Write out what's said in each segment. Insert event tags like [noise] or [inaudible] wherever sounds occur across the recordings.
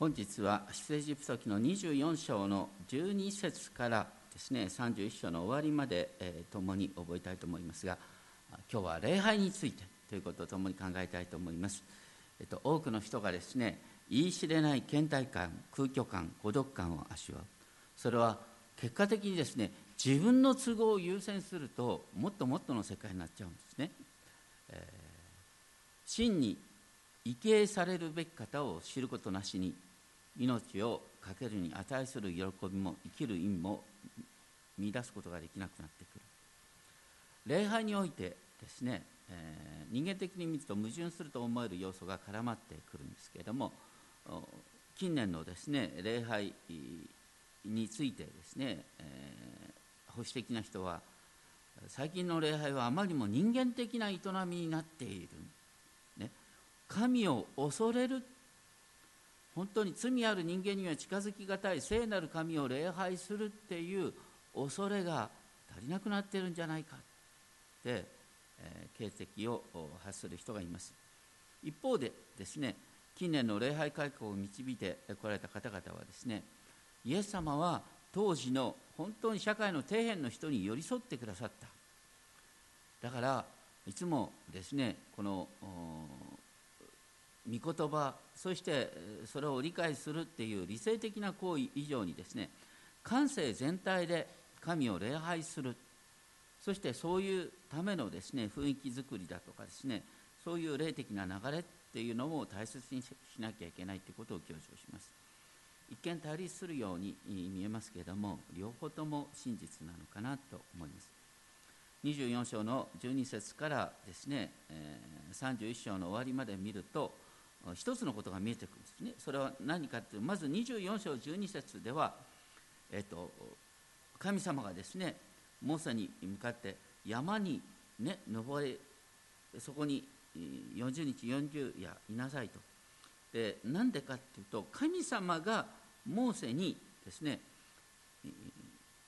本日は出エジプト記の24章の12節からですね31章の終わりまで、えー、共に覚えたいと思いますが今日は礼拝についてということを共に考えたいと思います、えっと、多くの人がですね言い知れない倦怠感空虚感孤独感を味わう。それは結果的にですね自分の都合を優先するともっともっとの世界になっちゃうんですね、えー、真に畏敬されるべき方を知ることなしに命を懸けるに値する喜びも生きる意味も見出すことができなくなってくる。礼拝においてですね、えー、人間的に見ると矛盾すると思える要素が絡まってくるんですけれども近年のですね礼拝についてですね、えー、保守的な人は最近の礼拝はあまりにも人間的な営みになっている、ね、神を恐れる本当に罪ある人間には近づきがたい聖なる神を礼拝するっていう恐れが足りなくなってるんじゃないかって、えー、警笛を発する人がいます。一方でですね近年の礼拝改革を導いてこられた方々はですねイエス様は当時の本当に社会の底辺の人に寄り添ってくださった。だからいつもですねこの御言葉そしてそれを理解するっていう理性的な行為以上にですね感性全体で神を礼拝する。そしてそういうためのですね雰囲気づくりだとかですねそういう霊的な流れっていうのも大切にしなきゃいけないということを強調します。一見対立するように見えますけれども両方とも真実なのかなと思います。24章の12節からですね31章の終わりまで見ると一つのことが見えてくるんですね。それは何かというとまず24章12節では、えっと、神様がですねモーセに向かって山にね登れそこに40日40夜いなさいと。でなんでかっていうと神様がモーセにですね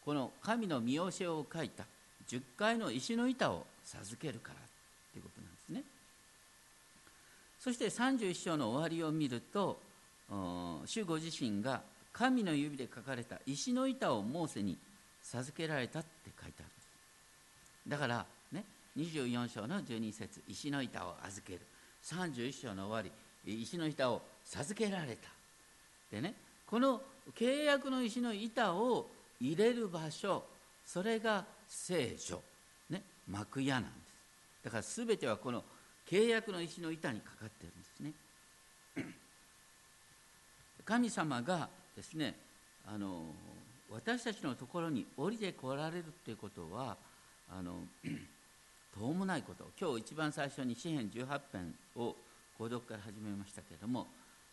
この神の見教えを書いた10回の石の板を授けるからということなんですね。そして31章の終わりを見ると主ご自身が神の指で書かれた石の板をモーセに授けられたって書いてある。だからね24章の12節石の板を預ける。31章の終わり石の板を授けられた。でねこの契約の石の板を入れる場所それが聖女、ね、幕屋なんです。だから全てはこの契約の石の板にかかっているんですね。[clears throat] 神様がですねあの私たちのところに降りてこられるということはあの [clears throat] とうもないこと。今日一番最初に詩篇18編を購読から始めましたけれども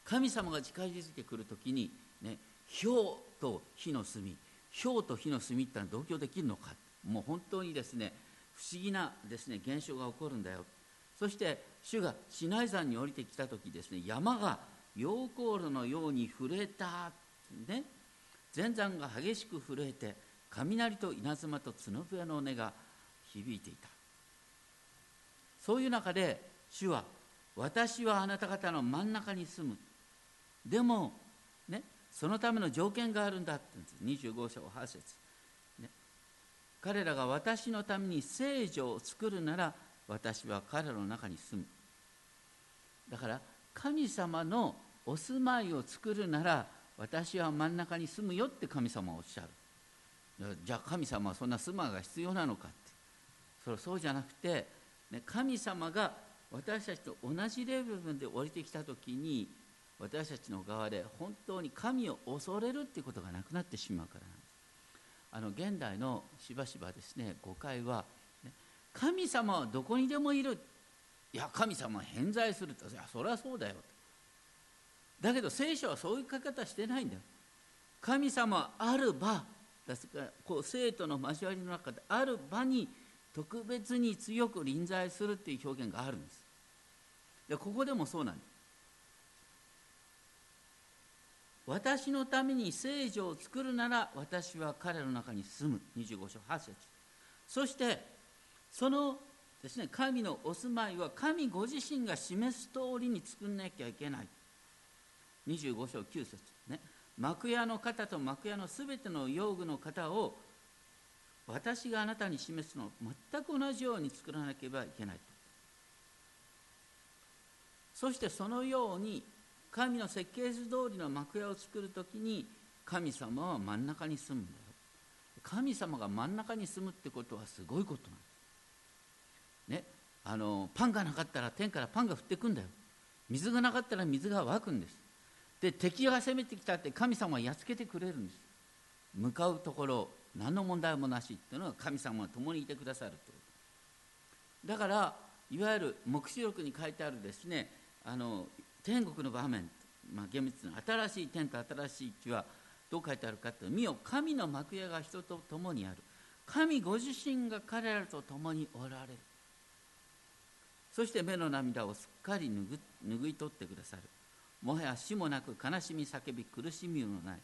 神様が近づいてくるときに、ね、氷と火の炭氷と火の炭ってのは同居できるのか。もう本当にですね不思議なですね現象が起こるんだよそして主がシナイ山に降りてきた時ですね山が溶鉱炉のように震えた、ね、全山が激しく震えて雷と稲妻と角笛の音が響いていた。そういう中で主は私はあなた方の真ん中に住む。でもねそのための条件があるんだって言うんです。25章8節、ね、彼らが私のために聖女を作るなら私は彼らの中に住む。だから神様のお住まいを作るなら私は真ん中に住むよって神様はおっしゃる。じゃあ神様はそんな住まいが必要なのかって。それそうじゃなくて、ね、神様が私たちと同じレベルで降りてきた時に私たちの側で本当に神を恐れるっていうことがなくなってしまうからなんです。あの現代のしばしばですね誤解は神様はどこにでもいる。いや神様は偏在すると。いやそれはそうだよだけど聖書はそういう書き方してないんだよ。神様はある場。ですからこう生徒の交わりの中である場に特別に強く臨在するっていう表現があるんです。でここでもそうなんです私のために聖女を作るなら私は彼の中に住む。25章8節。そしてそのですね神のお住まいは神ご自身が示す通りに作んなきゃいけない。25章9節ね。幕屋の方と幕屋のすべての用具の方を私があなたに示すの全く同じように作らなければいけない。そしてそのように神の設計図通りの幕屋を作るときに神様は真ん中に住むんだよ。神様が真ん中に住むってことはすごいことなんですねあのパンがなかったら天からパンが降ってくんだよ。水がなかったら水が湧くんです。で敵が攻めてきたって神様はやっつけてくれるんです。向かうところ何の問題もなしっていうのは神様は共にいてくださると。だからいわゆる黙示録に書いてあるですねあの天国の場面、まあ、厳密な新しい天と新しい地はどう書いてあるかというと見よ神の幕屋が人と共にある。神ご自身が彼らと共におられる。そして目の涙をすっかり拭い取ってくださる。もはや死もなく悲しみ叫び苦しみもない。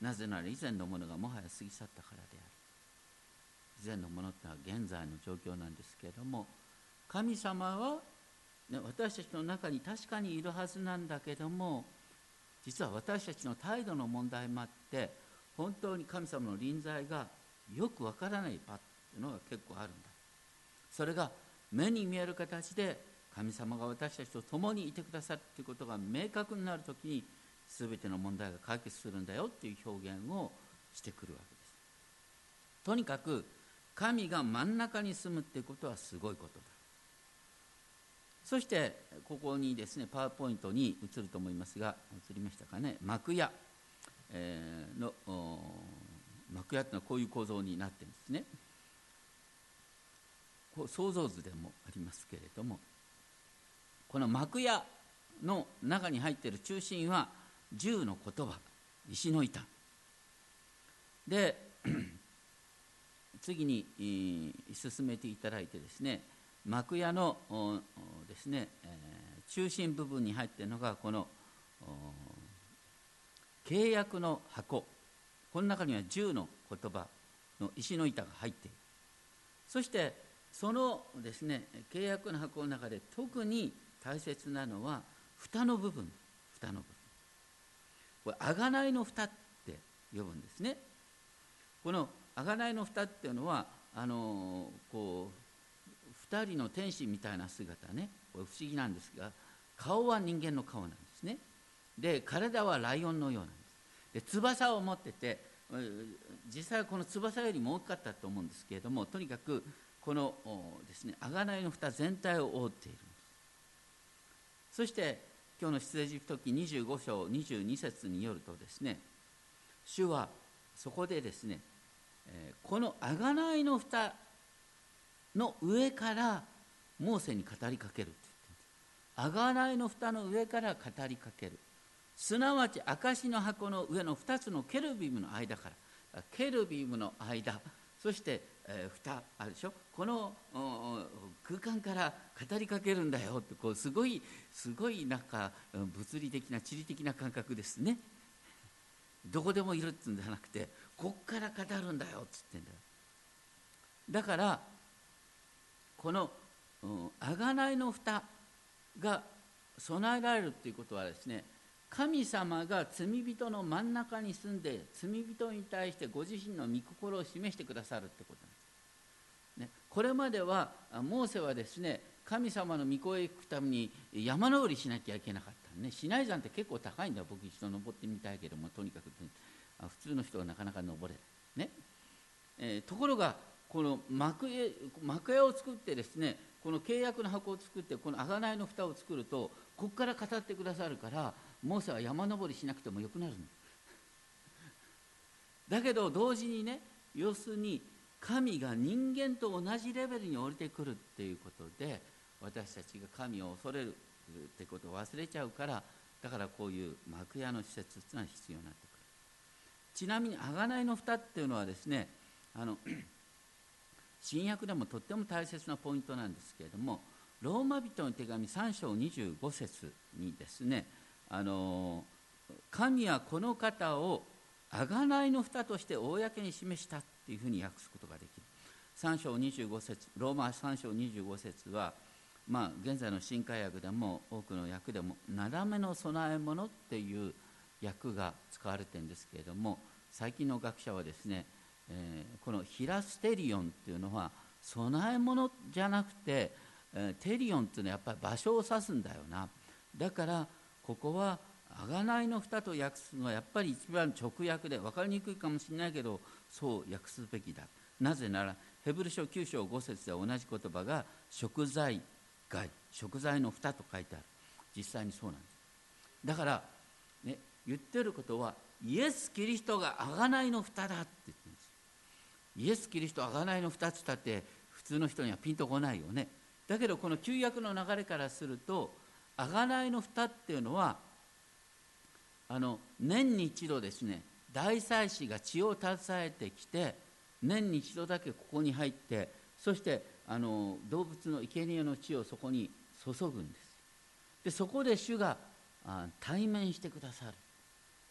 なぜなら以前のものがもはや過ぎ去ったからである。以前のものってのは現在の状況なんですけれども神様は、ね、私たちの中に確かにいるはずなんだけども実は私たちの態度の問題もあって本当に神様の臨在がよくわからない場っていうのが結構あるんだ。それが目に見える形で神様が私たちと共にいてくださるということが明確になるときに全ての問題が解決するんだよっていう表現をしてくるわけです。とにかく神が真ん中に住むっていうことはすごいことだ。そしてここにですねパワーポイントに移ると思いますが移りましたかね。幕屋、えー、の幕屋というのはこういう構造になってるんですね。想像図でもありますけれどもこの幕屋の中に入っている中心は十の言葉石の板。で [clears throat] 次に進めていただいてですね幕屋のですね、中心部分に入っているのがこの契約の箱。この中には十の言葉の石の板が入っている。そしてそのですね契約の箱の中で特に大切なのは蓋の部分。蓋の部分。これ贖いの蓋って呼ぶんですね。この贖いの蓋っていうのはあのこう2人の天使みたいな姿ね。これ不思議なんですが顔は人間の顔なんですね。で体はライオンのようなんです。で翼を持ってて実際はこの翼よりも大きかったと思うんですけれどもとにかくこのですね贖いの蓋全体を覆っている。そして今日の出エジプト記25章22節によるとですね主はそこでですねこの贖いの蓋の上からモーセに語りかけるって言って贖いの蓋の上から語りかける。すなわち証の箱の上の2つのケルビムの間からケルビムの間そしてえ、蓋あるでしょ？この空間から語りかけるんだよってこうすごいすごいなんか物理的な地理的な感覚ですね。どこでもいるっつうんじゃなくてこっから語るんだよっつってんだよ。だからこの贖いの蓋が備えられるっていうことはですね神様が罪人の真ん中に住んで罪人に対してご自身の御心を示してくださるってこと。なんです、ね、これまではモーセはですね神様の御声を聞くために山登りしなきゃいけなかったね。市内山って結構高いんだ僕一度登ってみたいけどもとにかく、ね、普通の人はなかなか登れね、えー、ところがこの幕屋幕屋を作ってですねこの契約の箱を作ってこの贖いの蓋を作るとここから語ってくださるからモーセは山登りしなくてもよくなるの。だけど同時にね要するに神が人間と同じレベルに降りてくるっていうことで私たちが神を恐れるってことを忘れちゃうからだからこういう幕屋の施設っていうのは必要になってくる。ちなみに贖いの蓋っていうのはですねあの [clears throat] 新約でもとっても大切なポイントなんですけれどもローマ人の手紙3章25節にですねあの神はこの方を贖いの蓋として公に示したいうふうに訳すことができる。3章25節ローマ3章25節はまあ、現在の新海訳でも多くの訳でも「なだめの供え物」っていう訳が使われてるんですけれども最近の学者はですね、えー、このヒラステリオンっていうのは供え物じゃなくて、えー、テリオンっていうのはやっぱり場所を指すんだよな。だからここは贖いの蓋と訳すのはやっぱり一番直訳で分かりにくいかもしれないけどそう訳すべきだ。なぜならヘブル書9章5節では同じ言葉が食材害食材の蓋と書いてある。実際にそうなんです。だから、ね、言ってることはイエス・キリストが贖いの蓋だって言ってるんです。イエス・キリスト贖いの蓋っつったって普通の人にはピンとこないよね。だけどこの旧約の流れからすると贖いの蓋っていうのはあの年に一度ですね大祭司が血を携えてきて年に一度だけここに入ってそしてあの動物の生贄の血をそこに注ぐんです。でそこで主があ対面してくださる。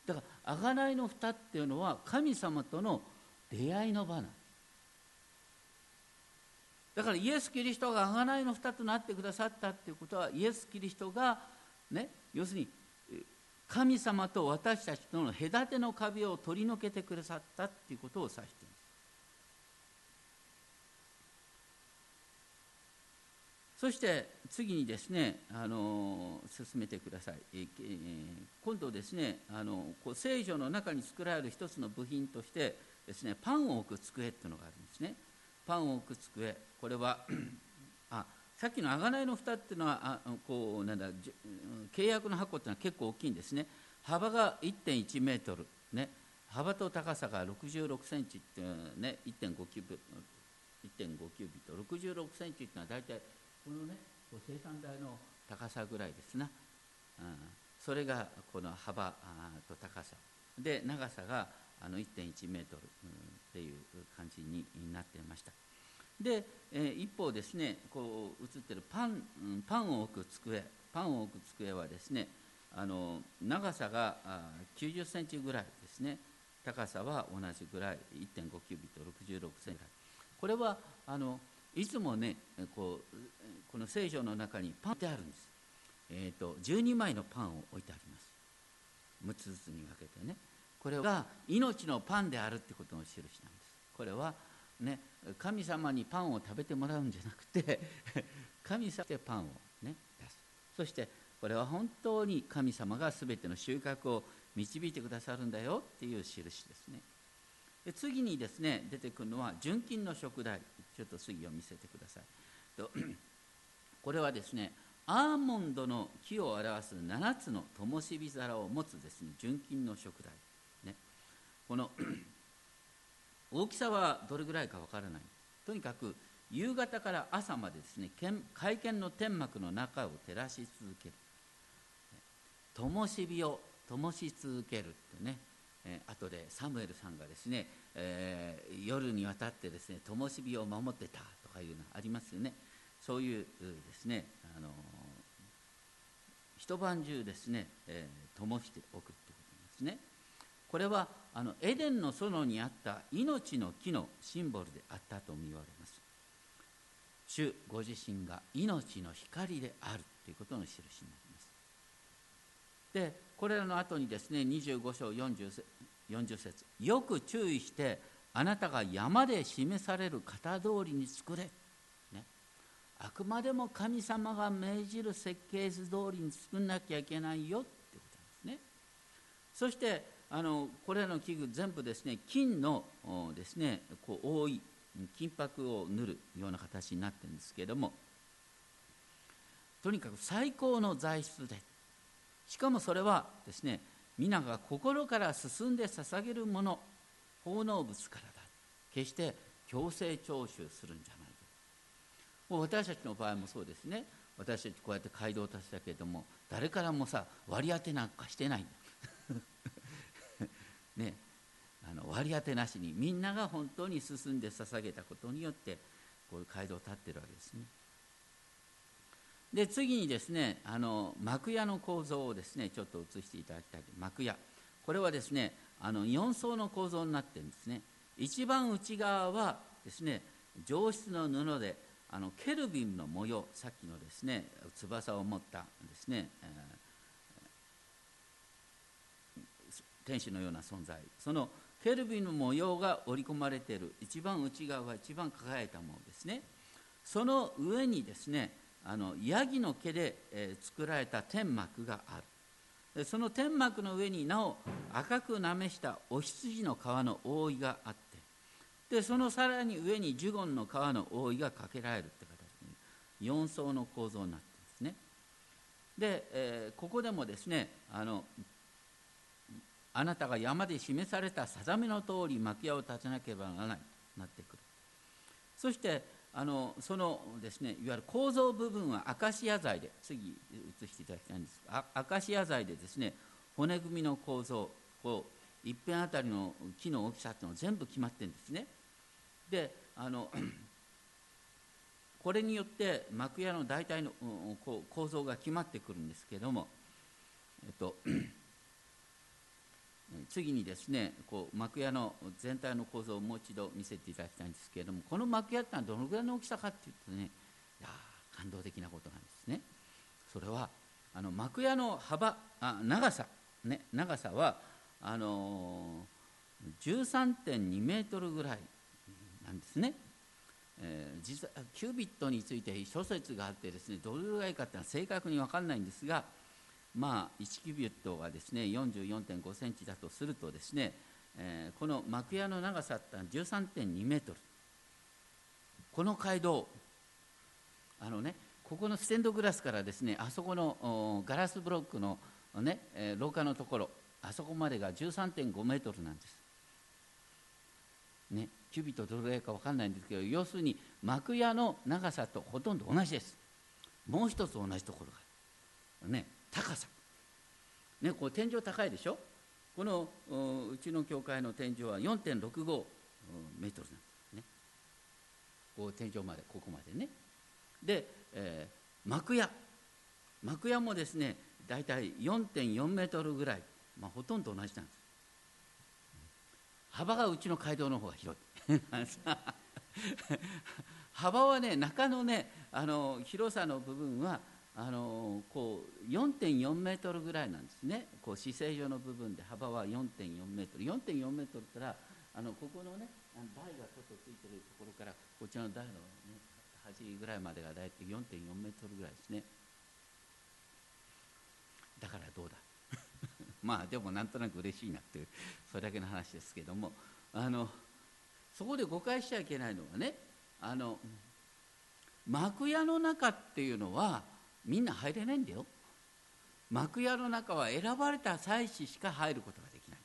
だから贖いの蓋っていうのは神様との出会いの場なんだからイエス・キリストが贖いの蓋となってくださったっていうことはイエス・キリストがね要するに神様と私たちとの隔ての壁を取り除けてくださったっていうことを指しています。そして次にですねあの進めてください、えー、今度ですねあのこう聖女の中に作られる一つの部品としてですねパンを置く机っていうのがあるんですね。パンを置く机。これは [clears throat] あさっきの贖いの蓋っていうのはあこうなんだ契約の箱っていうのは結構大きいんですね。幅が1.1メートル。ね。幅と高さが66センチってね1.5キュービット1.5キュービット66センチっていうのは大体このね生産台の高さぐらいですな、うん、それがこの幅と高さ。で長さが1.1メートルっていう感じになっていました。で、えー、一方ですねこう映ってるパンパンを置く机パンを置く机はですねあの長さが90センチぐらいですね。高さは同じぐらい1.5キュービット66センチ。これはあのいつもねこうこの聖書の中にパンってあるんです、えーと、12枚のパンを置いてあります。6つずつに分けてね。これが命のパンであるってことの印なんです。これはね神様にパンを食べてもらうんじゃなくて [laughs] 神様でパンをね出す。そしてこれは本当に神様が全ての収穫を導いてくださるんだよっていう印ですね。で次にですね出てくるのは純金の食材。ちょっと次を見せてください。と [clears throat] これはですねアーモンドの木を表す7つの灯火皿を持つですね純金の食材、ね、この大きさはどれぐらいかわからない。とにかく夕方から朝までですね会見の天幕の中を照らし続ける。灯火を灯し続けるってね。えー、でサムエルさんがですね、えー、夜にわたってですね灯火を守ってたとかいうのありますよね。そういうですね、あの、一晩中ですね、えー、灯しておくということですね。これはあのエデンの園にあった命の木のシンボルであったと言われます。主ご自身が命の光であるということの印になります。でこれらの後にですね25章 40, 40節よく注意してあなたが山で示される型通りに作れ、ね、あくまでも神様が命じる設計図通りに作んなきゃいけないよってことなんですね。そしてあのこれらの器具全部ですね金のですねこう覆い金箔を塗るような形になってるんですけれどもとにかく最高の材質でしかもそれはですね皆が心から進んで捧げるもの奉納物からだ。決して強制徴収するんじゃないもう私たちの場合もそうですね。私たちこうやって街道を立てたけれども誰からもさ割り当てなんかしてないんだ。ね、あの割り当てなしにみんなが本当に進んで捧げたことによってこういう街道を立ってるわけですね。で次にですねあの幕屋の構造をですねちょっと映していただきたい。幕屋。これはですねあの4層の構造になってるんですね。一番内側はですね上質の布であのケルビムの模様。さっきのですね翼を持ったですね、えー、天使のような存在。そのケルビムの模様が織り込まれている。一番内側が一番輝いたものですね。その上にですねあのヤギの毛で、えー、作られた天幕がある。その天幕の上になお赤くなめしたお羊の皮の覆いがあって。でそのさらに上にジュゴンの皮の覆いがかけられるって形で4層の構造になってるんですね。で、えー、ここでもですねあのあなたが山で示されたさざめの通り幕屋を立てなければならない。となってくる。そしてあのそのですねいわゆる構造部分はアカシア材で次移していただきたいんですがアカシア材でですね骨組みの構造こう一辺あたりの木の大きさっていうのは全部決まってるんですね。であの [clears throat] これによって幕屋の大体の構造が決まってくるんですけれども、えっと、次にですねこう幕屋の全体の構造をもう一度見せていただきたいんですけれどもこの幕屋ってのはどのぐらいの大きさかっていうとねいや感動的なことなんですね。それはあの幕屋の幅あ長さ、ね、長さはあのー、13.2メートルぐらいなんですね。えー、実はキュービットについて諸説があってですねどれぐらいかっていうのは正確に分かんないんですがまあ1キュビットがですね44.5センチだとするとですね、えー、この幕屋の長さってのは13.2メートル。この街道あのねここのステンドグラスからですねあそこのガラスブロックのね、えー、廊下のところあそこまでが13.5メートルなんです。ね、キュビットどれぐらいか分かんないんですけど要するに幕屋の長さとほとんど同じです。もう一つ同じところがね。高さ。ねこう天井高いでしょ？このうちの教会の天井は4.65メートルなんです。ね。こう天井までここまでね。で、えー、幕屋。幕屋もですね大体4.4メートルぐらい、まあ、ほとんど同じなんです。幅がうちの街道の方が広い。[laughs] 幅はね中のねあの広さの部分はあのこう4.4メートルぐらいなんですね。こう姿勢上の部分で幅は4.4メートル。4.4メートルったらあのここのね台がちょっとついてるところからこちらの台の、ね、端ぐらいまでが大体4.4メートルぐらいですね。だからどうだ？[laughs] まあでもなんとなく嬉しいなっていうそれだけの話ですけども。あのそこで誤解しちゃいけないのはねあの幕屋の中っていうのはみんな入れないんだよ。幕屋の中は選ばれた祭司しか入ることができない。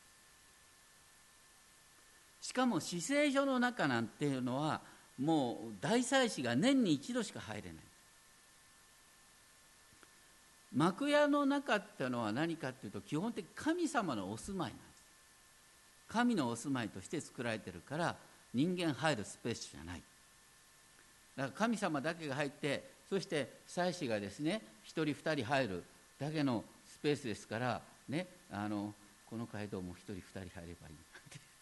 しかも死聖所の中なんていうのはもう大祭司が年に一度しか入れない。幕屋の中っていうのは何かっていうと基本的に神様のお住まいなんです。神のお住まいとして作られてるから人間入るスペースじゃない。だから神様だけが入ってそして祭司がですね1人2人入るだけのスペースですからねあのこの街道も1人2人入ればいい。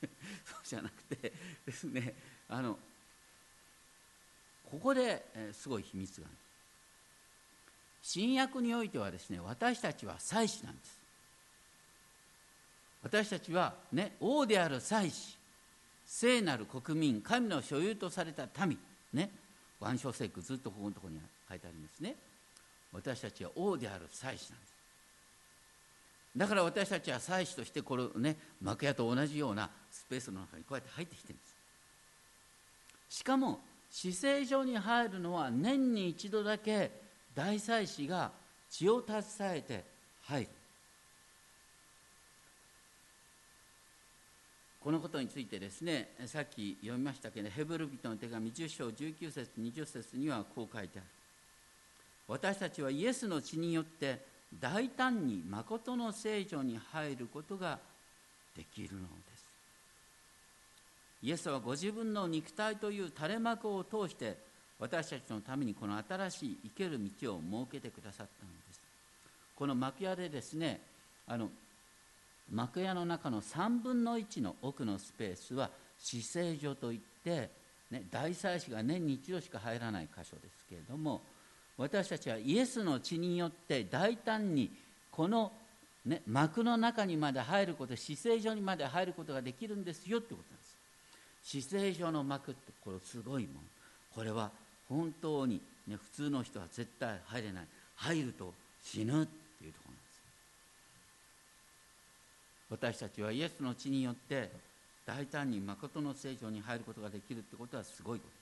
[laughs] そうじゃなくてですねあのここで、え、すごい秘密がある。新約においてはですね私たちは祭司なんです。私たちはね王である祭司聖なる国民神の所有とされた民ね万象聖句ずっとここのところに書いてありますね私たちは王である。祭司なんですだから私たちは祭司としてこれね幕屋と同じようなスペースの中にこうやって入ってきてる。んですしかも死聖所に入る。のは年に一度だけ大祭司が血を携えて入る。このことについてですねさっき読みましたけどヘブル人の手紙10章19節20節にはこう書いてある。私たちはイエスの血によって大胆に誠の聖女に入ることができるのです。イエスはご自分の肉体という垂れ幕を通して私たちのためにこの新しい生ける道を設けてくださったのです。この幕屋でですねあの幕屋の中の3分の1の奥のスペースは死聖所といって、ね、大祭司が年に一度しか入らない箇所ですけれども私たちはイエスの血によって大胆にこの、ね、幕の中にまで入ること死聖所にまで入ることができるんですよってことなんです。死聖所の幕ってこれすごいもん。これは本当に、ね、普通の人は絶対入れない。入ると死ぬっていうところなんです。私たちはイエスの血によって大胆に誠の聖女に入ることができるってことはすごいこと。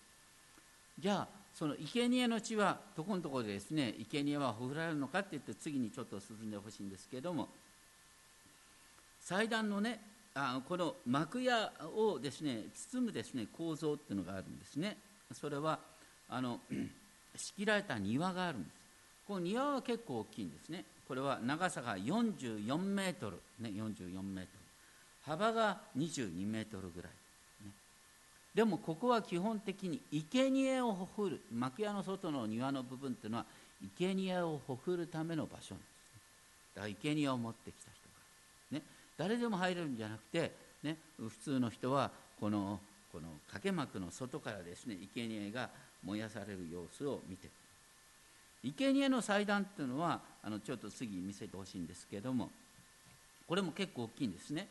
じゃあその生贄の血はどこのところでですね生贄はほふられるのかって言って次にちょっと進んでほしいんですけれども祭壇のねあこの幕屋をですね包むですね構造っていうのがあるんですね。それはあの仕切られた庭があるんです。この庭は結構大きいんですね。これは長さが44メートル。ね44メートル。幅が22メートルぐらい、ね、でもここは基本的に生贄をほふる。幕屋の外の庭の部分っていうのは生贄をほふるための場所なんです、ね、だから生贄を持ってきた人が、ね、誰でも入れるんじゃなくて、ね、普通の人はこのこの掛け幕の外からですね生贄が燃やされる様子を見て生贄の祭壇っていうのはあのちょっと次見せてほしいんですけれどもこれも結構大きいんですね、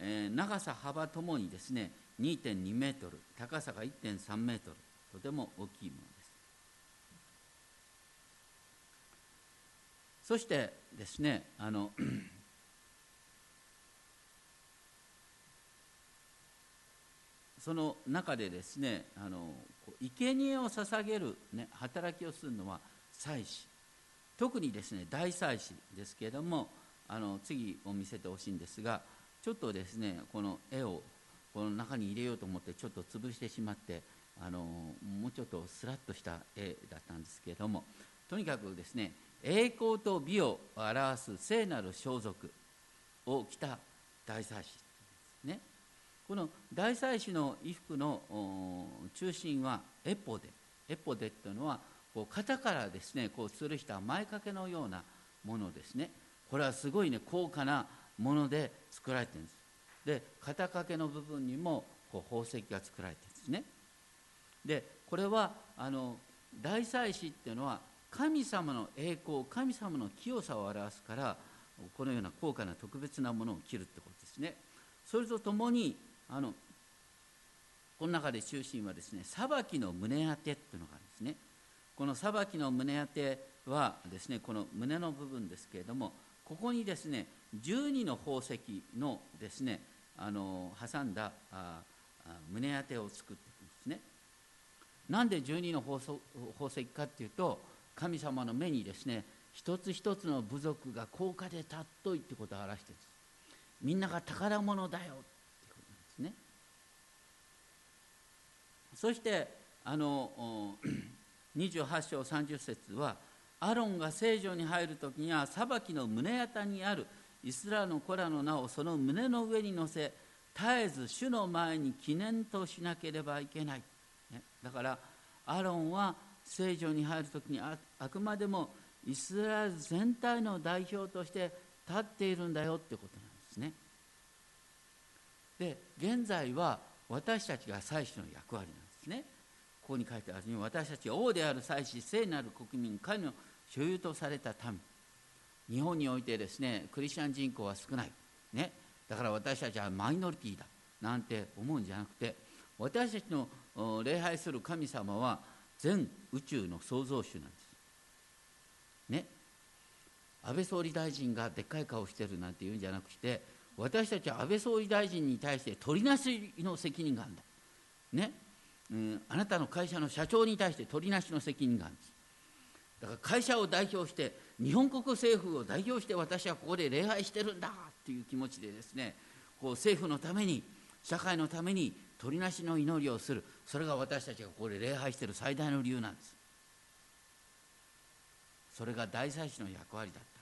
えー、長さ幅ともにですね2.2メートル高さが1.3メートルとても大きいものです。そしてですねあの [clears throat] その中でですねあの生贄を捧げる、ね、働きをするのは祭司特にですね大祭司ですけれどもあの次を見せてほしいんですがちょっとですねこの絵をこの中に入れようと思ってちょっと潰してしまってあのもうちょっとスラッとした絵だったんですけれどもとにかくですね栄光と美を表す聖なる装束を着た大祭司ね。この大祭司の衣服の中心はエポデ。エポデというのはこう肩からですねこう吊るした前掛けのようなものですね。これはすごいね高価なもので作られてるんです。で肩掛けの部分にもこう宝石が作られてるんですね。でこれはあの大祭司っていうのは神様の栄光神様の清さを表すからこのような高価な特別なものを着るってことですね。それとともにあのこの中で中心はですね裁きの胸当てっていうのがあるんですね。この裁きの胸当てはですねこの胸の部分ですけれどもここにですね12の宝石のですねあの挟んだ胸当てを作っていくんですね。なんで12の宝石かっていうと神様の目にですね一つ一つの部族が高価で尊いってことを表してるんです。みんなが宝物だよってことなんですね。そしてあの28章30節はアロンが聖女に入る時には裁きの胸当たにあるイスラの子らの名をその胸の上に乗せ絶えず主の前に記念としなければいけない、ね、だからアロンは聖女に入る時にああくまでもイスラエル全体の代表として立っているんだよってことなんですね。で現在は私たちが祭司の役割なんですね。ここに書いてある。ように私たちは王である祭司聖なる国民神の所有とされた民。日本においてですねクリスチャン人口は少ない、ね、だから私たちはマイノリティだなんて思うんじゃなくて私たちの礼拝する神様は全宇宙の創造主なんです。ね。安倍総理大臣がでっかい顔してるなんて言うんじゃなくて私たちは安倍総理大臣に対して取りなしの責任があるんだ。ね。うん、あなたの会社の社長に対して取りなしの責任があるんです。だから会社を代表して日本国政府を代表して私はここで礼拝してるんだっていう気持ちでですねこう政府のために社会のために取りなしの祈りをする。それが私たちがここで礼拝してる最大の理由なんです。それが大祭司の役割だった。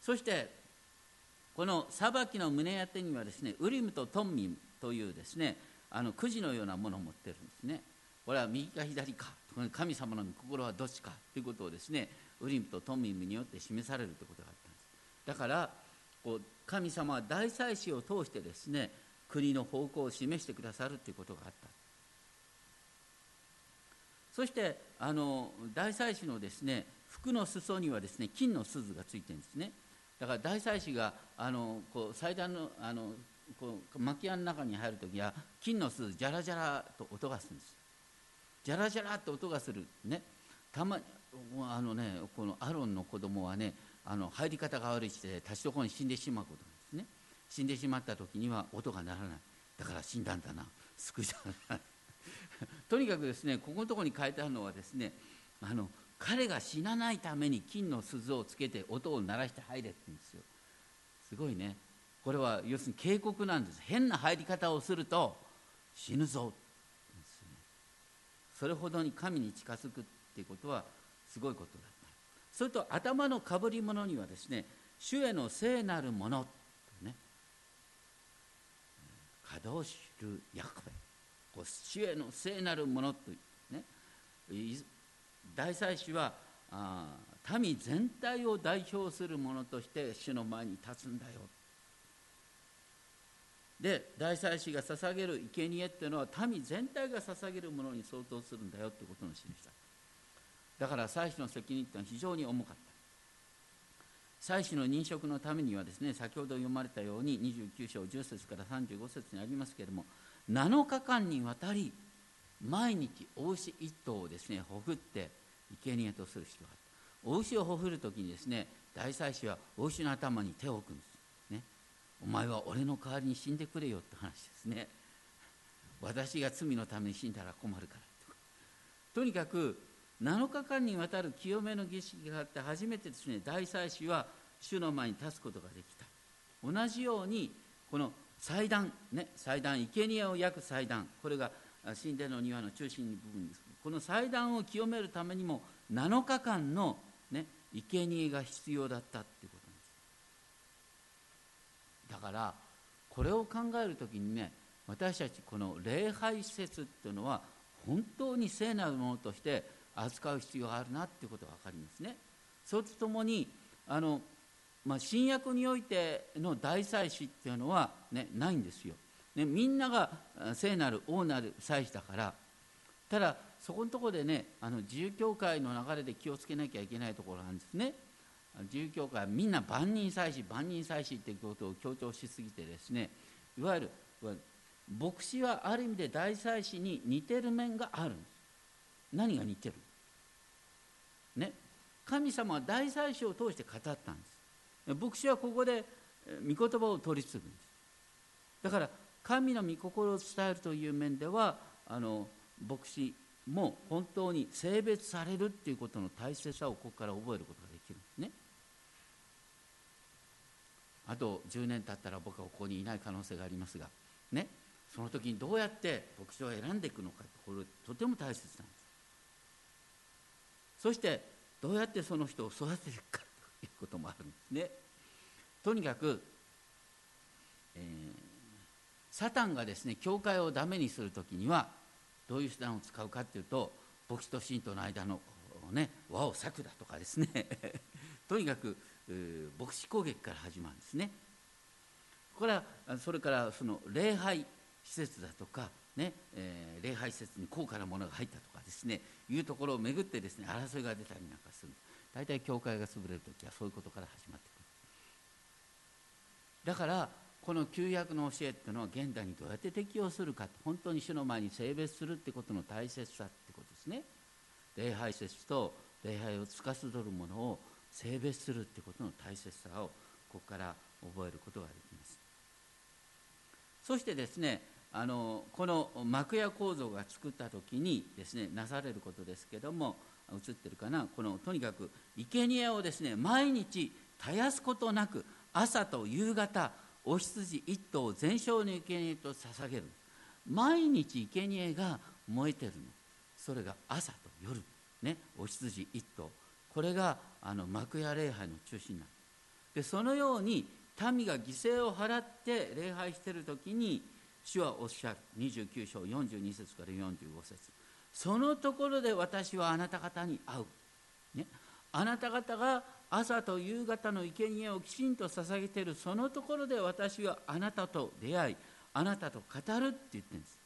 そしてこの裁きの胸当てにはですねウリムとトンミンというですねあのくじのようなものを持ってるんですね。これは右か左か。神様の心はどっちかということをですねウリムとトミムによって示されるということがあったんです。だからこう神様は大祭司を通してですね国の方向を示してくださるということがあった。そしてあの大祭司のですね服の裾にはですね金の鈴がついてるんですね。だから大祭司があのこう祭壇のあのこう巻き屋の中に入るときは金の鈴ジャラジャラと音がするんです。ジャラジャラと音がするね。たまあのねこのアロンの子供はねあの入り方が悪いして立ちどころに死んでしまうことなんですね。死んでしまった時には音が鳴らない。だから死んだんだな。救いじゃな。[laughs] とにかくですねここのところに書いてあるのはですねあの彼が死なないために金の鈴をつけて音を鳴らして入れって言うんですよ。すごいね。これは要するに警告なんです。変な入り方をすると死ぬぞ、それほどに神に近づくっていうことはすごいことだった。それと頭のかぶり物にはですね主への聖なるものねカドシル・ヤクベ主への聖なるものとね大祭司はあ民全体を代表するものとして主の前に立つんだよ。で大祭司が捧げる生贄っていうのは民全体が捧げるものに相当するんだよってことの示しただから祭司の責任っていうのは非常に重かった。祭司の認職のためにはですね先ほど読まれたように29章10節から35節にありますけれども7日間にわたり毎日お牛1頭をですねほぐって生贄とする人があった。お牛をほふる時にですね大祭司はお牛の頭に手を置くんです。お前は俺の代わりに死んでくれよって話ですね。私が罪のために死んだら困るからとにかく7日間にわたる清めの儀式があって初めてですね大祭司は主の前に立つことができた。同じようにこの祭壇ね祭壇生贄を焼く祭壇これが神殿の庭の中心部分です。この祭壇を清めるためにも7日間の、ね、生贄が必要だったっていうこと。からこれを考える時にね私たちこの礼拝施設っていうのは本当に聖なるものとして扱う必要があるなっていうことが分かりますね。それとともにあのまあ、新約においての大祭司っていうのは、ね、ないんですよ、ね、みんなが聖なる王なる祭司だからただそこのところでねあの自由教会の流れで気をつけなきゃいけないところなんですね自由教会はみんな万人祭司万人祭司っていうことを強調しすぎてですねいわゆる牧師はある意味で大祭司に似てる面があるんです。何が似てる？ね。神様は大祭司を通して語ったんです。牧師はここで御言葉を取り継ぐんです。だから神の御心を伝えるという面ではあの牧師も本当に性別されるっていうことの大切さをここから覚えることができるんですねあと10年経ったら僕はここにいない可能性がありますがね。その時にどうやって牧師を選んでいくのかこれとても大切なんです。そしてどうやってその人を育てていくかいうこともあるんですね。とにかく、えー、サタンがですね教会をダメにする時にはどういう手段を使うかっていうと牧師と信徒の間のね輪を裂くだとかですね。[laughs] とにかく、牧師攻撃から始まるんですね。これはそれからその礼拝施設だとかねえー、礼拝施設に高価なものが入ったとかですねいうところをめぐってですね争いが出たりなんかする。大体教会が潰れる時はそういうことから始まってくる。だからこの旧約の教えっていうのは現代にどうやって適用するか本当に主の前に性別するってことの大切さってことですね。礼拝説と礼拝を司るものを性別するってことの大切さをここから覚えることができます。そしてですねあのこの幕屋構造が作った時にですねなされることですけども映ってるかな？このとにかく生贄をですね毎日絶やすことなく朝と夕方お羊一頭全焼の生贄と捧げる。毎日生贄が燃えてるの。それが朝と夜。ねお羊一頭。これがあの幕屋礼拝の中心な。んでそのように民が犠牲を払って礼拝している時に主はおっしゃる。29章42節から45節。そのところで私はあなた方に会う、ね、あなた方が朝と夕方の生贄をきちんと捧げている。そのところで私はあなたと出会いあなたと語るって言ってるんです。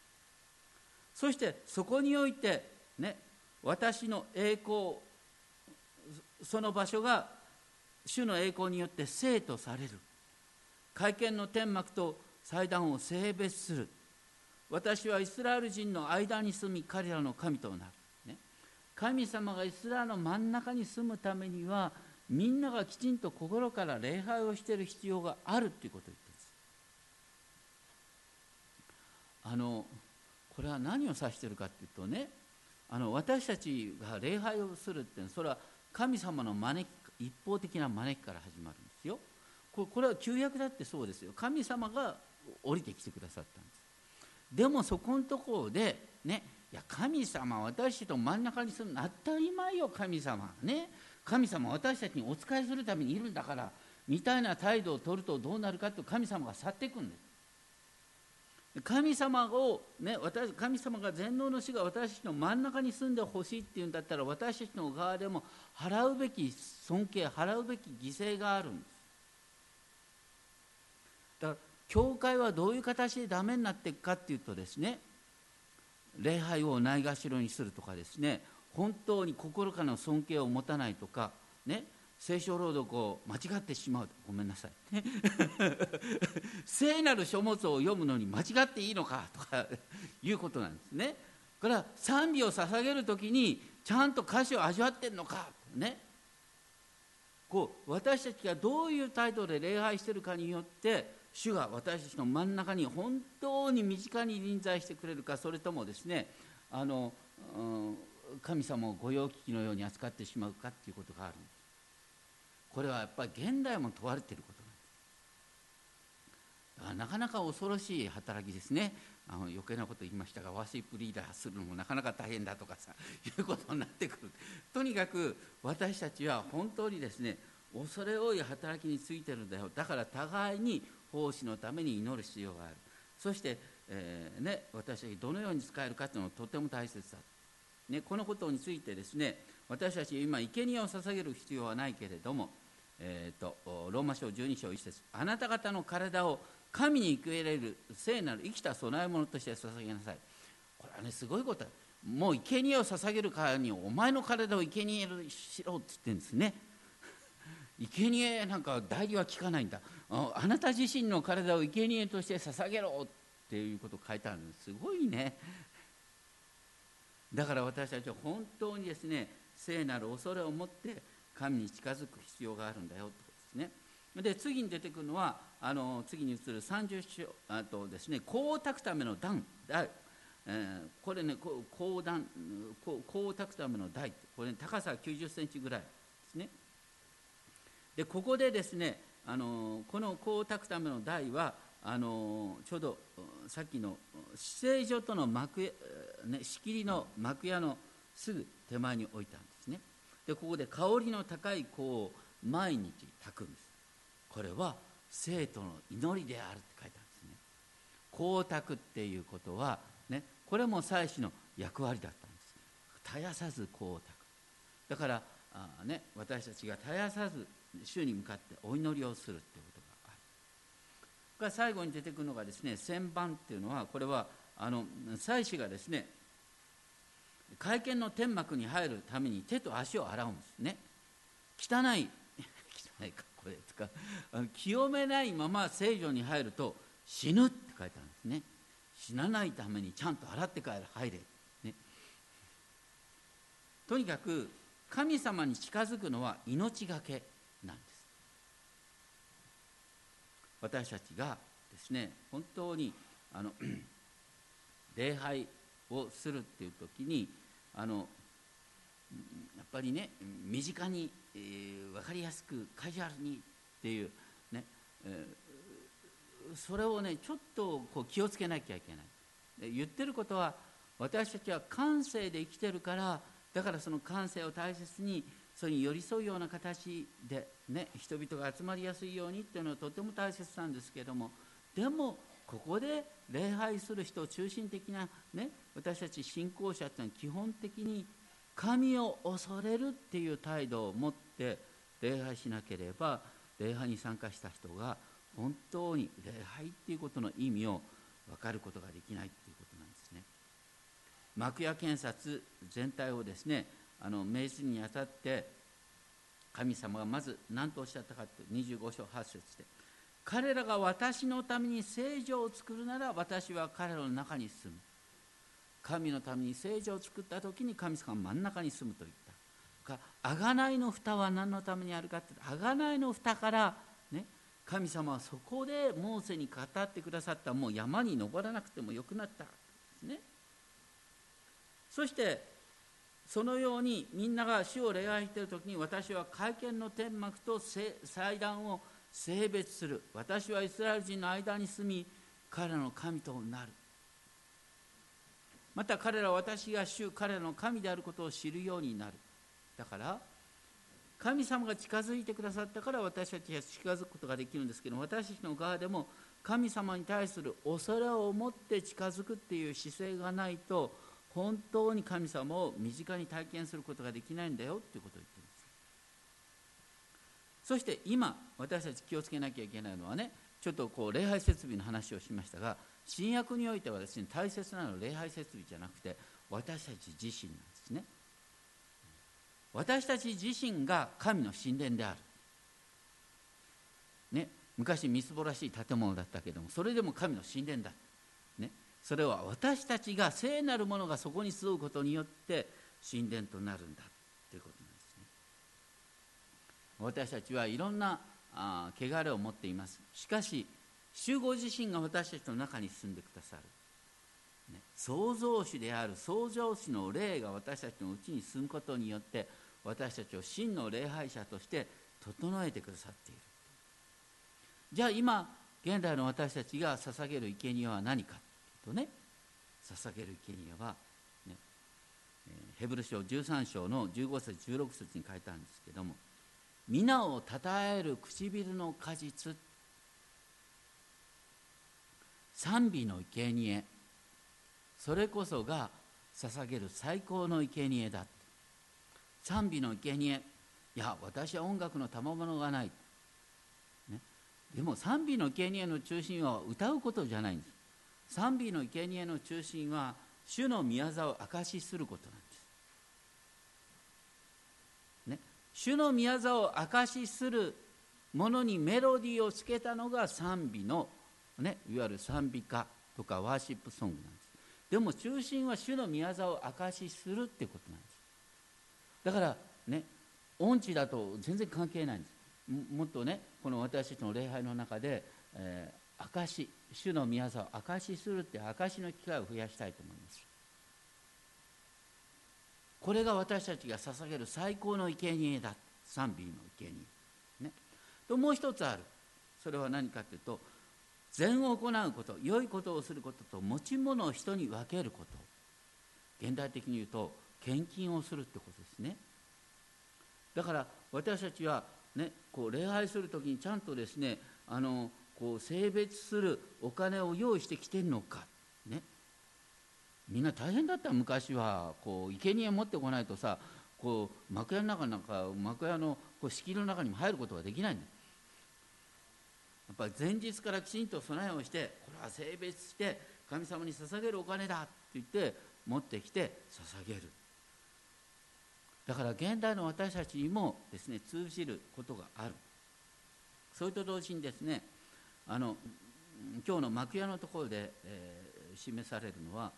そしてそこにおいてね。私の栄光その場所が主の栄光によって生とされる。会見の天幕と祭壇を性別する。私はイスラエル人の間に住み彼らの神となる、ね、神様がイスラエルの真ん中に住むためにはみんながきちんと心から礼拝をしている必要があるということを言ってるんです。あのこれは何を指しているかというとねあの私たちが礼拝をするっていうのはそれは神様の招き一方的な招きから始まるんですよ。これは旧約だってそうですよ。神様が降りてきてくださったんです。でもそこのところでねいや神様私と真ん中に住む当たり前よ神様ね。神様私たちにお仕えするためにいるんだからみたいな態度を取るとどうなるかと神様が去っていくんです。神様を、ね、私神様が全能の死が私たちの真ん中に住んでほしいっていうんだったら私たちの側でも払うべき尊敬払うべき犠牲があるんです。だから教会はどういう形でダメになっていくかっていうとですね礼拝をないがしろにするとかですね本当に心からの尊敬を持たないとかね聖書朗読を間違ってしまう。ごめんなさい。聖なる書物を読むのに間違っていいのかとかいうことなんですね。から賛美を捧げる時にちゃんと歌詞を味わってんのかね。こう私たちがどういう態度で礼拝してるかによって主が私たちの真ん中に本当に身近に臨在してくれるかそれともですねあの、うん、神様を御用聞きのように扱ってしまうかっていうことがあるんです。これはやっぱり現代も問われていることなんです。なかなか恐ろしい働きですね。あの余計なこと言いましたがワーシップリーダーするのもなかなか大変だとかさ [laughs] いうことになってくる。とにかく私たちは本当にですね恐れ多い働きについてるんだよ。だから互いに奉仕のために祈る必要がある。そして、えー、ね、私たちどのように使えるかというのはとても大切だ、ね、このことについてですね私たち今生贄を捧げる必要はないけれども、えーと、ローマ書12章1節。あなた方の体を神に受け入れる聖なる生きた供え物として捧げなさい。これはねすごいこと。もう生贄を捧げるからにお前の体を生贄にしろって言ってるんですね。[laughs] 生贄なんか代理は聞かないんだ。あなた自身の体を生贄として捧げろっていうこと書いてあるんですすごいね。だから私たちは本当にですね聖なる恐れを持って神に近づく必要があるんだよってことですね。で次に出てくるのはあの次に移る30章あとですね香を炊くための段。台、えー、これね香段香を炊くための台。これ、ね、高さ90センチぐらいですね。でここでですねあのこの香を炊くための台はあのちょうどさっきの姿勢所との幕、ね、仕切りの幕屋のすぐ手前に置いたんです。でここで香りの高い香を毎日炊くんです。これは生徒の祈りであるって書いてあるんですね。香を炊くっていうことは、ね、これも祭司の役割だったんです。絶やさず香を炊く。だからあ、ね、私たちが絶やさず主に向かってお祈りをするということがある。が最後に出てくるのがですね旋盤っていうのはこれはあの祭司がですね会見の天幕に入るために手と足を洗うんですね。汚い [laughs] 汚いかこれですか清めないまま聖女に入ると死ぬって書いてあるんですね。死なないためにちゃんと洗ってから入れ、ね、とにかく神様に近づくのは命がけなんです。私たちがですね本当にあの [clears throat] 礼拝をするっていう時にあのやっぱりね身近に、えー、分かりやすくカジュアルにっていうね、えー、それをねちょっとこう気をつけなきゃいけない。言ってることは私たちは感性で生きてるからだからその感性を大切にそれに寄り添うような形で、ね、人々が集まりやすいようにっていうのはとても大切なんですけどもでもここで礼拝する人を中心的な、ね、私たち信仰者っていうのは基本的に神を恐れるっていう態度を持って礼拝しなければ礼拝に参加した人が本当に礼拝っていうことの意味を分かることができないっていうことなんですね。幕屋検察全体をですねあの命ずにあたって神様がまず何とおっしゃったかという25章8節で彼らが私のために聖女を作るなら私は彼らの中に住む。神のために聖女を作った時に神様が真ん中に住むと言った。が贖いの蓋は何のためにあるかって贖いの蓋からね神様はそこでモーセに語ってくださった。もう山に登らなくてもよくなった。ですね。そしてそのようにみんなが主を礼拝している時に私は会見の天幕と祭壇を性別する。私はイスラエル人の間に住み彼らの神となる。また彼らは私が主彼らの神であることを知るようになる。だから神様が近づいてくださったから私たちは近づくことができるんですけど私たちの側でも神様に対する恐れを持って近づくっていう姿勢がないと本当に神様を身近に体験することができないんだよっていうことを言ってそして今私たち気をつけなきゃいけないのはねちょっとこう礼拝設備の話をしましたが新約においてはですね大切なのは礼拝設備じゃなくて私たち自身なんですね。私たち自身が神の神殿である、ね、昔みすぼらしい建物だったけどもそれでも神の神殿だ、ね、それは私たちが聖なるものがそこに集うことによって神殿となるんだ私たちはいろんなあ汚れを持っています。しかし主ご自身が私たちの中に住んでくださる、ね、創造主である創造主の霊が私たちのうちに住むことによって私たちを真の礼拝者として整えてくださっている。じゃあ今現代の私たちが捧げる生贄は何か。とね捧げる生贄は、ね、ヘブル書13章の15節16節に書いたんですけども皆をたたえる唇の果実。賛美の生贄。それこそが捧げる最高の生贄だ。賛美の生贄。いや私は音楽の賜物がない、ね、でも賛美の生贄の中心は歌うことじゃないんです。賛美の生贄の中心は主の宮沢を証しすることなんです。主の宮沢を証しするものにメロディーをつけたのが賛美の、ね、いわゆる賛美歌とかワーシップソングなんです。でも中心は主の宮沢を証しするってことなんです。だからね音痴だと全然関係ないんです。もっとねこの私たちの礼拝の中で、えー、証主の宮沢を証しするって証の機会を増やしたいと思います。これが私たちが捧げる最高の生贄だ。賛美の生贄。ね。ともう一つある。それは何かというと善を行うこと良いことをすることと持ち物を人に分けること。現代的に言うと献金をするってことですね。だから私たちはねこう礼拝する時にちゃんとですねあのこう性別するお金を用意してきてるのか。ね。みんな大変だった。昔はこう生贄持ってこないとさこう幕屋の中なんか幕屋のこう敷居の中にも入ることができないんだ。やっぱり前日からきちんと備えをしてこれは性別して神様に捧げるお金だって言って持ってきて捧げる。だから現代の私たちにもですね通じることがある。それと同時にですねあの今日の幕屋のところで、えー、示されるのは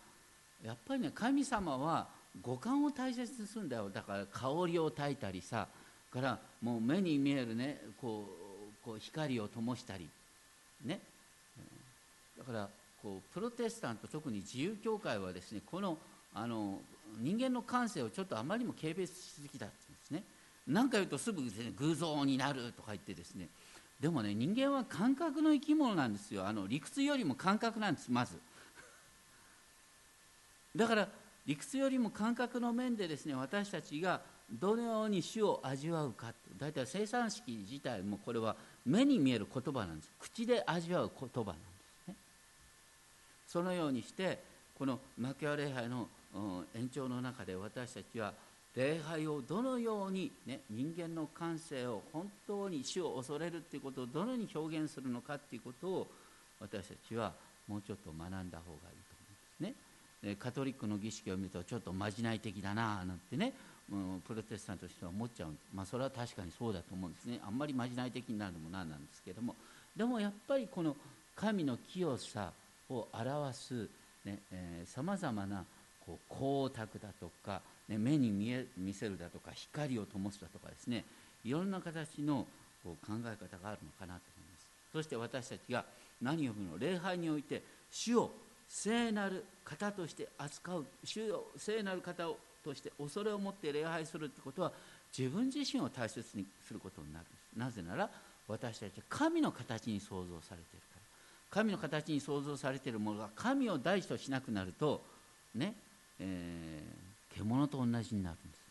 やっぱりね神様は五感を大切にするんだよ。だから香りを焚いたりさからもう目に見えるねこうこう光を灯したり。ね。だからこうプロテスタント特に自由教会はですねこのあの人間の感性をちょっとあまりにも軽蔑しすぎだって言うんですね。何か言うとすぐね偶像になるとか言ってですね。でもね人間は感覚の生き物なんですよ。あの理屈よりも感覚なんですまず。だから理屈よりも感覚の面でですね私たちがどのように主を味わうか大体生産式自体もこれは目に見える言葉なんです口で味わう言葉なんですねそのようにしてこの幕屋礼拝の延長の中で私たちは礼拝をどのように、ね、人間の感性を本当に主を恐れるということをどのように表現するのかということを私たちはもうちょっと学んだ方がいいと思うんですね。カトリックの儀式を見るとちょっとまじない的だななんてね、プロテスタントとしては思っちゃう、まあ、それは確かにそうだと思うんですね。あんまりまじない的になるのもなんなんですけども。でもやっぱりこの神の清さを表すさまざまなこう光沢だとか、ね、目に見え見せるだとか光を灯すだとかですね。いろんな形のこう考え方があるのかなと思います。そして私たちが何を言うの礼拝において主を聖なる方として扱う主を聖なる方をとして恐れを持って礼拝するってことは自分自身を大切にすることになる。んですなぜなら私たちは神の形に創造されているから。神の形に創造されているものが神を第一としなくなるとね、えー、獣と同じになるんです。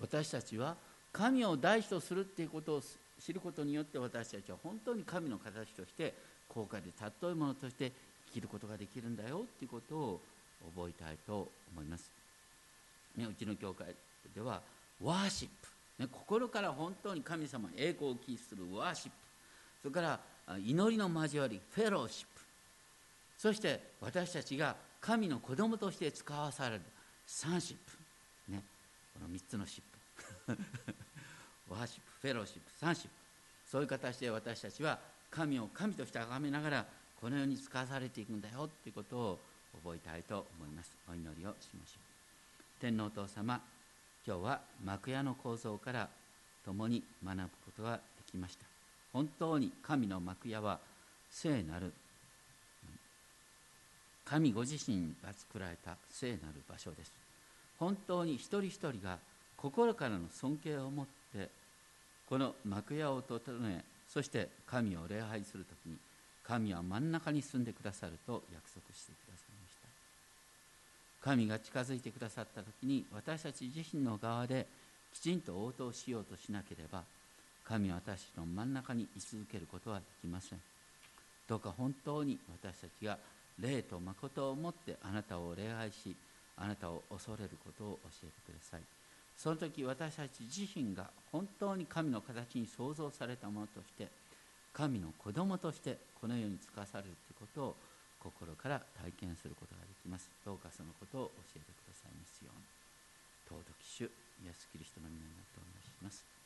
私たちは神を第一とするっていうことを知ることによって私たちは本当に神の形として高価で尊いものとして生きることができるんだよっていうことを覚えたいと思います、ね、うちの教会ではワーシップ、ね、心から本当に神様に栄光を期するワーシップそれから祈りの交わりフェローシップそして私たちが神の子供として使わされるsonship、ね、この3つのシップ worship fellowship sonship そういう形で私たちは神を神として崇めながらこのように遣わされていくんだよということを覚えたいと思います。お祈りをしましょう。天のお父様今日は幕屋の構造から共に学ぶことができました。本当に神の幕屋は聖なる神ご自身が作られた聖なる場所です。本当に一人一人が心からの尊敬を持ってこの幕屋を整えそして神を礼拝する時に神は真ん中に住んでくださると約束してくださいました。神が近づいてくださった時に私たち自身の側できちんと応答しようとしなければ神は私の真ん中に居続けることはできません。どうか本当に私たちが霊と誠をもってあなたを礼拝しあなたを恐れることを教えてください。その時私たち自身が本当に神の形に創造されたものとして神の子供としてこの世に尽かされるということを心から体験することができます。どうかそのことを教えてくださいますように。尊き主イエス・キリストの皆によってお願いします。